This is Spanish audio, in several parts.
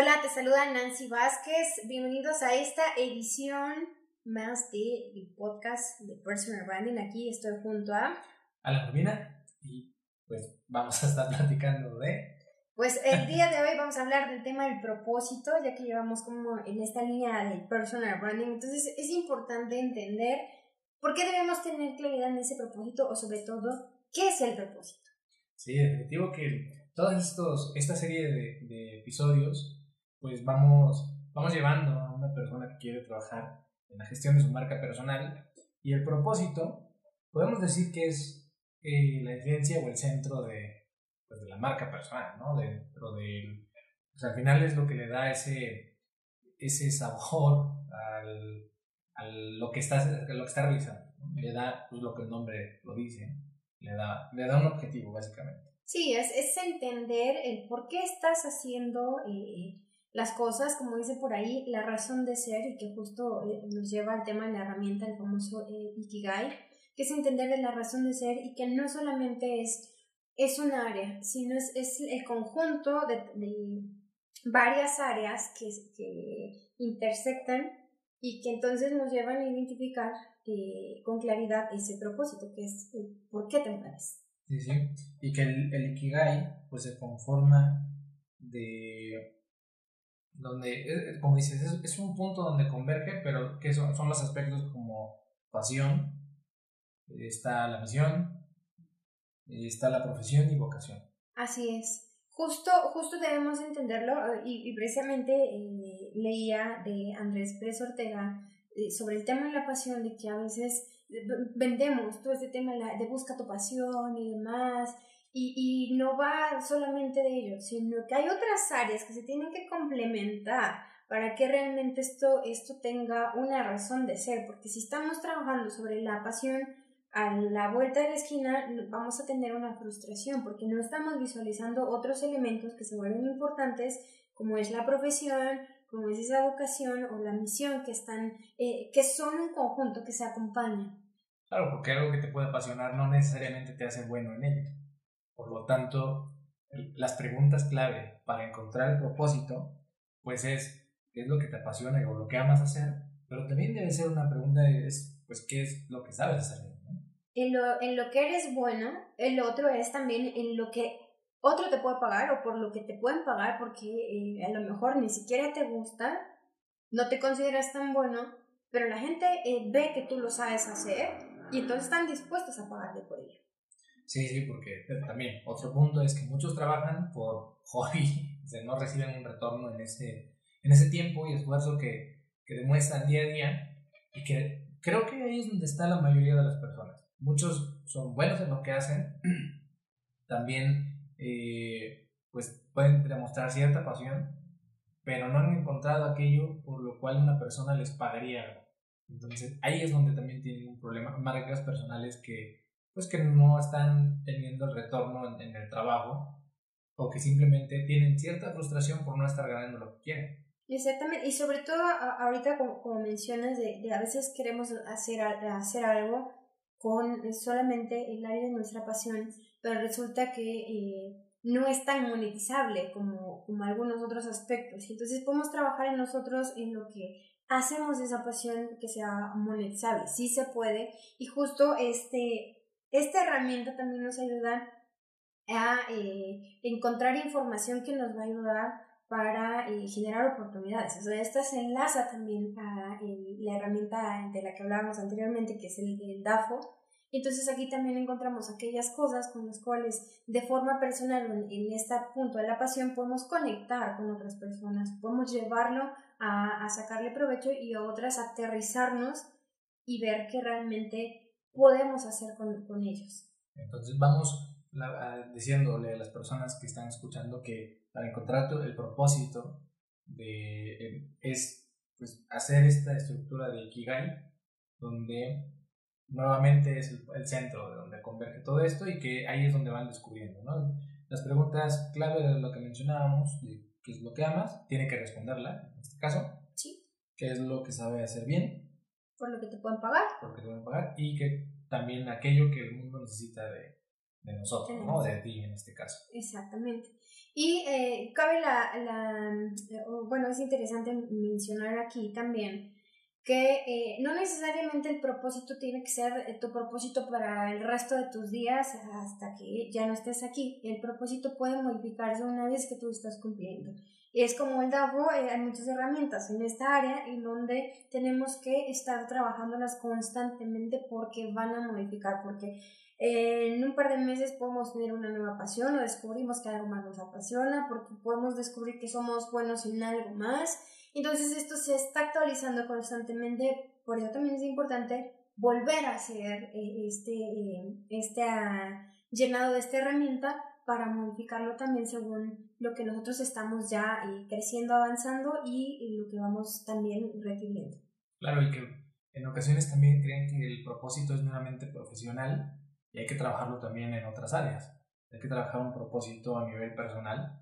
Hola, te saluda Nancy Vázquez. Bienvenidos a esta edición más de el podcast de Personal Branding. Aquí estoy junto a Alan Urbina y pues vamos a estar platicando de pues el día de hoy vamos a hablar del tema del propósito, ya que llevamos como en esta línea del personal branding. Entonces es importante entender por qué debemos tener claridad en ese propósito o sobre todo, ¿qué es el propósito? Sí, definitivo que toda esta serie de, de, episodios, pues vamos, vamos llevando a una persona que quiere trabajar en la gestión de su marca personal y el propósito, podemos decir que es eh, la esencia o el centro de, pues, de la marca personal, ¿no? Dentro del, al final es lo que le da ese, ese sabor al, al lo, que está, lo que está realizando. Le da pues, lo que el nombre lo dice, le da, le da un objetivo básicamente. Sí, es, es entender el por qué estás haciendo eh, las cosas, como dice por ahí, la razón de ser y que justo eh, nos lleva al tema de la herramienta, el famoso eh, Ikigai, que es entender la razón de ser y que no solamente es es un área, sino es, es el conjunto de, varias áreas que, que, intersectan y que entonces nos llevan a identificar eh, con claridad ese propósito, que es por qué te mueves. Sí, sí, y que el, el Ikigai pues se conforma de donde, eh, eh, como dices, es, un punto donde converge, pero que son, son los aspectos como pasión, está la misión, está la profesión y vocación. Así es. Justo, justo debemos entenderlo y, precisamente eh, leía de Andrés Pérez Ortega eh, sobre el tema de la pasión, de que a veces eh, vendemos todo este tema de busca tu pasión y demás, y, y no va solamente de ello, sino que hay otras áreas que se tienen que complementar para que realmente esto, esto tenga una razón de ser, porque si estamos trabajando sobre la pasión, a la vuelta de la esquina vamos a tener una frustración porque no estamos visualizando otros elementos que se vuelven importantes como es la profesión, como es esa vocación o la misión que están, eh, que son un conjunto que se acompaña. Claro, porque algo que te puede apasionar no necesariamente te hace bueno en ello. Por lo tanto, las preguntas clave para encontrar el propósito, pues es qué es lo que te apasiona o lo que amas hacer, pero también debe ser una pregunta de, es, pues, qué es lo que sabes hacer en lo, en lo que eres bueno, el otro es también en lo que otro te puede pagar o por lo que te pueden pagar porque eh, a lo mejor ni siquiera te gusta, no te consideras tan bueno, pero la gente eh, ve que tú lo sabes hacer y entonces están dispuestos a pagarte por ello. Sí, sí, porque también otro punto es que muchos trabajan por hobby, o sea, no reciben un retorno en ese, en ese tiempo y esfuerzo que, que demuestran día a día y que creo que ahí es donde está la mayoría de las personas muchos son buenos en lo que hacen, también eh, pues pueden demostrar cierta pasión, pero no han encontrado aquello por lo cual una persona les pagaría. Entonces ahí es donde también tienen un problema, marcas personales que pues que no están teniendo el retorno en, el trabajo o que simplemente tienen cierta frustración por no estar ganando lo que quieren. Exactamente, y sobre todo ahorita como, mencionas de, de, a veces queremos hacer, hacer algo con solamente el área de nuestra pasión, pero resulta que eh, no es tan monetizable como, como algunos otros aspectos. Entonces podemos trabajar en nosotros en lo que hacemos esa pasión que sea monetizable. Sí se puede y justo este, esta herramienta también nos ayuda a eh, encontrar información que nos va a ayudar para eh, generar oportunidades. O sea, esta se enlaza también a la herramienta de la que hablábamos anteriormente, que es el, el DAFO. Entonces aquí también encontramos aquellas cosas con las cuales de forma personal en este punto de la pasión podemos conectar con otras personas, podemos llevarlo a, a sacarle provecho y a otras aterrizarnos y ver qué realmente podemos hacer con, con ellos. Entonces vamos diciéndole a las personas que están escuchando que para encontrar el propósito de, em, es pues, hacer esta estructura de Ikigai, donde nuevamente es el, centro de donde converge todo esto y que ahí es donde van descubriendo. ¿no? Las preguntas clave de lo que mencionábamos, de qué es lo que amas, tiene que responderla, en este caso. Sí. ¿Qué es lo que sabe hacer bien? Por lo que te pueden pagar. Por lo que te pueden pagar y que también aquello que el mundo necesita de, de nosotros, ¿no? De ti en este caso. Exactamente. Y eh, cabe la, la, bueno, es interesante mencionar aquí también que eh, no necesariamente el propósito tiene que ser eh, tu propósito para el resto de tus días hasta que ya no estés aquí. El propósito puede modificarse una vez que tú estás cumpliendo. Es como el DAFO, eh, hay muchas herramientas en esta área en donde tenemos que estar trabajándolas constantemente porque van a modificar, porque en un par de meses podemos tener una nueva pasión o descubrimos que algo más nos apasiona, porque podemos descubrir que somos buenos en algo más. Entonces esto se está actualizando constantemente, por eso también es importante volver a hacer eh, este, eh, este llenado de esta herramienta para modificarlo también según lo que nosotros estamos ya eh, creciendo, avanzando y, lo que vamos también requiriendo. Claro, y que en ocasiones también creen que el propósito es meramente profesional y hay que trabajarlo también en otras áreas. Hay que trabajar un propósito a nivel personal,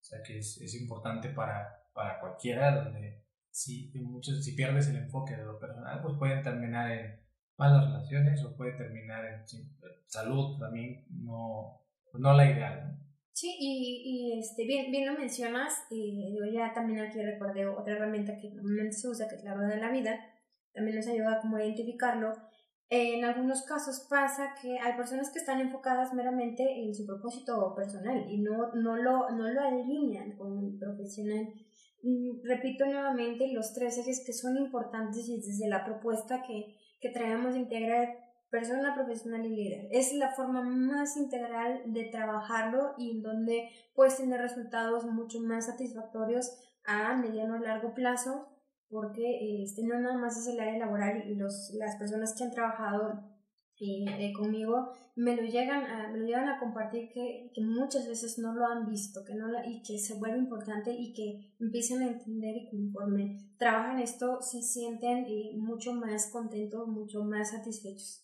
o sea que es, es importante para para cualquiera, donde si, muchos, si pierdes el enfoque de lo personal, pues pueden terminar en malas relaciones o puede terminar en salud también, no, no la ideal. Sí, y, y, este, bien, bien lo mencionas, y yo ya también aquí recordé otra herramienta que normalmente se usa, que es la rueda de la vida, también nos ayuda como a identificarlo. En algunos casos pasa que hay personas que están enfocadas meramente en su propósito personal y no, no, lo, no lo alinean con el profesional. Mm, repito nuevamente los tres ejes que son importantes y desde la propuesta que, que traemos de integrar persona profesional y líder. Es la forma más integral de trabajarlo y en donde puedes tener resultados mucho más satisfactorios a mediano o largo plazo porque este, no nada más es el área laboral y los, las personas que han trabajado eh, conmigo me lo llegan a, me lo llegan a compartir que, que, muchas veces no lo han visto que no y que se vuelve importante y que empiezan a entender y conforme trabajan esto se sienten eh, mucho más contentos, mucho más satisfechos.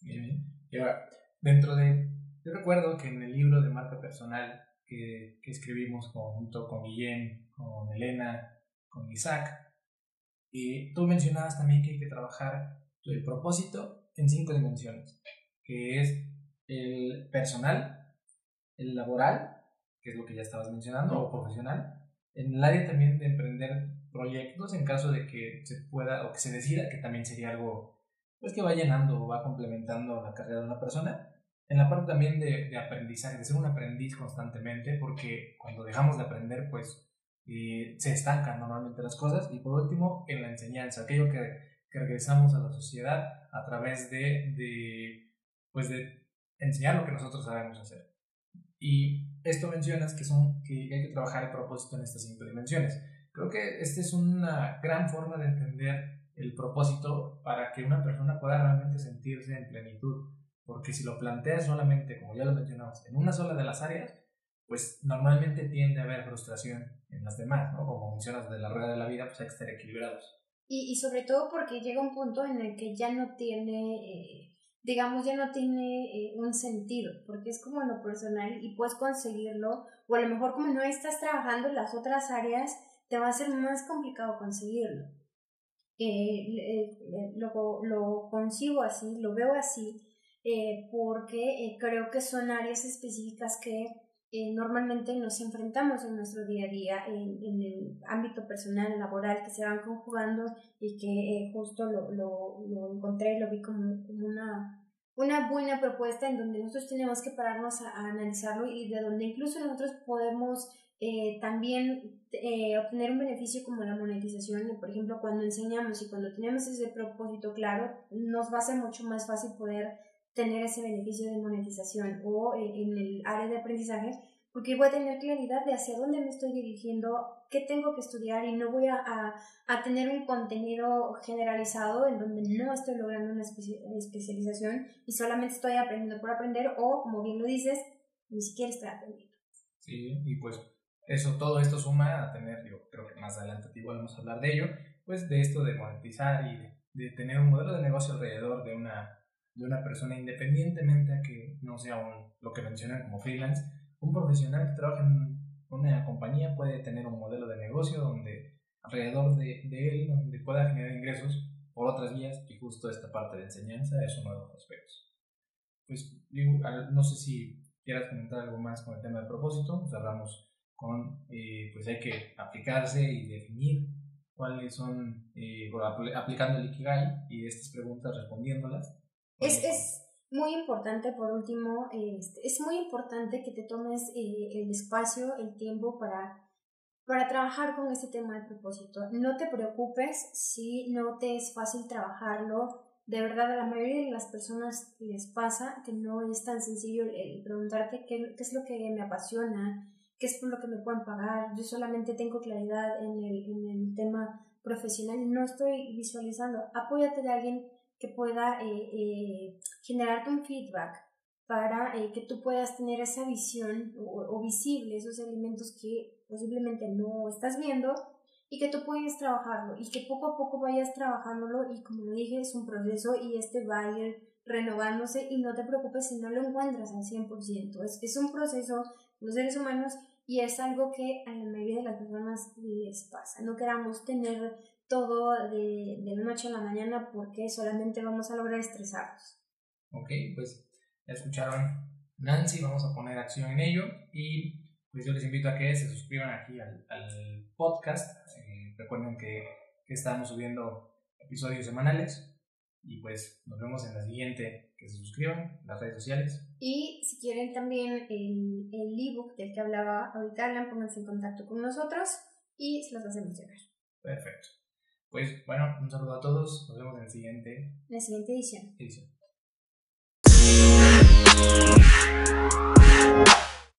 Bien, Y ahora, dentro de, yo recuerdo que en el libro de marca personal que, que escribimos junto con Guillén, con Elena, con Isaac, y tú mencionabas también que hay que trabajar el propósito en cinco dimensiones, que es el personal, el laboral, que es lo que ya estabas mencionando, o profesional, en el área también de emprender proyectos en caso de que se pueda o que se decida, que también sería algo pues que va llenando o va complementando la carrera de una persona. En la parte también de, de aprendizaje, de ser un aprendiz constantemente, porque cuando dejamos de aprender, pues eh, se estancan normalmente las cosas. Y por último, en la enseñanza, aquello que que regresamos a la sociedad a través de, de, pues de enseñar lo que nosotros sabemos hacer. Y esto mencionas que, son, que hay que trabajar el propósito en estas cinco dimensiones. Creo que esta es una gran forma de entender el propósito para que una persona pueda realmente sentirse en plenitud. Porque si lo planteas solamente, como ya lo mencionamos, en una sola de las áreas, pues normalmente tiende a haber frustración en las demás, ¿no? Como mencionas de la rueda de la vida, pues hay que estar equilibrados. Y, y sobre todo porque llega un punto en el que ya no tiene, eh, digamos, ya no tiene eh, un sentido, porque es como lo personal y puedes conseguirlo, o a lo mejor como no estás trabajando en las otras áreas, te va a ser más complicado conseguirlo. Eh, lo, lo concibo así, lo veo así, porque creo que son áreas específicas que eh, normalmente nos enfrentamos en nuestro día a día, en, en, el ámbito personal, laboral, que se van conjugando y que eh, justo lo, lo, lo, encontré, lo vi como, como, una, una buena propuesta en donde nosotros tenemos que pararnos a, analizarlo y de donde incluso nosotros podemos eh, también obtener un beneficio como la monetización. Por ejemplo, cuando enseñamos y cuando tenemos ese propósito claro, nos va a ser mucho más fácil poder tener ese beneficio de monetización o eh, en el área de aprendizaje, porque voy a tener claridad de hacia dónde me estoy dirigiendo, qué tengo que estudiar y no voy a, a, tener un contenido generalizado en donde no estoy logrando una especialización y solamente estoy aprendiendo por aprender o, como bien lo dices, ni siquiera estoy aprendiendo. Sí, y pues eso, todo esto suma a tener, yo creo que más adelante igual vamos a hablar de ello, pues de esto de monetizar y de, de tener un modelo de negocio alrededor de una de una persona independientemente a que no sea un, lo que mencionan como freelance, un profesional que trabaja en una compañía puede tener un modelo de negocio donde alrededor de, de él donde pueda generar ingresos por otras vías y justo esta parte de enseñanza es uno de los aspectos. Pues no sé si quieras comentar algo más con el tema del propósito, cerramos con, eh, pues hay que aplicarse y definir cuáles son, eh, aplicando el Ikigai y estas preguntas respondiéndolas. Es, es muy importante, por último, este, es muy importante que te tomes eh, el espacio, el tiempo para, para trabajar con este tema de propósito. No te preocupes si no te es fácil trabajarlo. De verdad, a la mayoría de las personas les pasa que no es tan sencillo preguntarte qué, qué es lo que me apasiona, qué es por lo que me pueden pagar. Yo solamente tengo claridad en el, en el tema profesional no estoy visualizando. Apóyate de alguien que pueda eh, eh, generarte un feedback para eh, que tú puedas tener esa visión o, visible esos elementos que posiblemente no estás viendo y que tú puedas trabajarlo y que poco a poco vayas trabajándolo y como dije es un proceso y este va a ir renovándose y no te preocupes si no lo encuentras al 100%. Es, es un proceso, los seres humanos y es algo que a la mayoría de las personas les pasa. No queramos tener todo de, de la noche a la mañana porque solamente vamos a lograr estresarnos. Ok, pues ya escucharon Nancy, vamos a poner acción en ello y pues yo les invito a que se suscriban aquí al, al podcast. Eh, recuerden que, que estamos subiendo episodios semanales y pues nos vemos en la siguiente, que se suscriban, las redes sociales. Y si quieren también el, el ebook del que hablaba ahorita Alan, pónganse en contacto con nosotros y se los hacemos llegar. Perfecto. Pues bueno, un saludo a todos, nos vemos en la siguiente, la siguiente edición. edición.